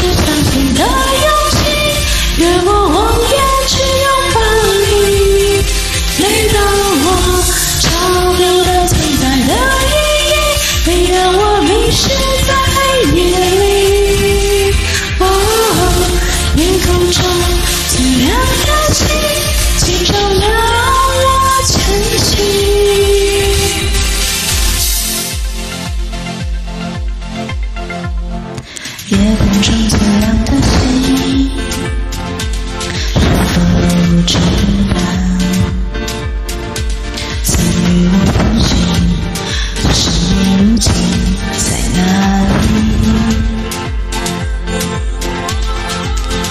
相信的勇气。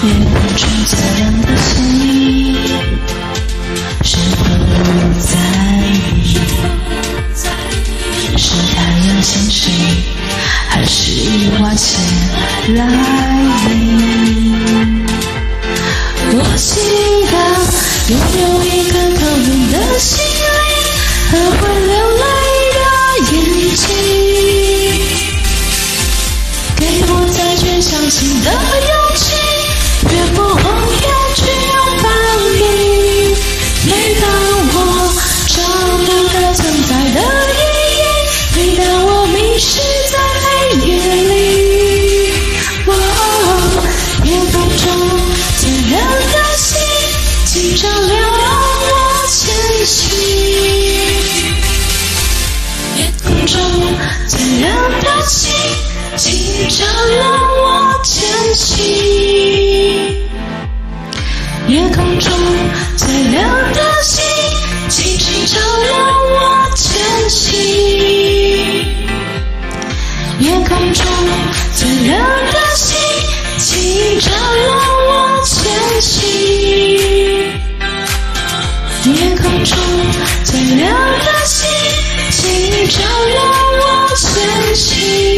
夜空中最亮的星，是否在意？是太阳潜水，还是意外先来临？我祈祷拥有一颗透明的心灵，和会。流最亮的星，请照亮我前行。夜空中最亮的星，请照亮我前行。夜空中最亮的星，请照亮我前行。夜空中最亮的星，请照亮。心。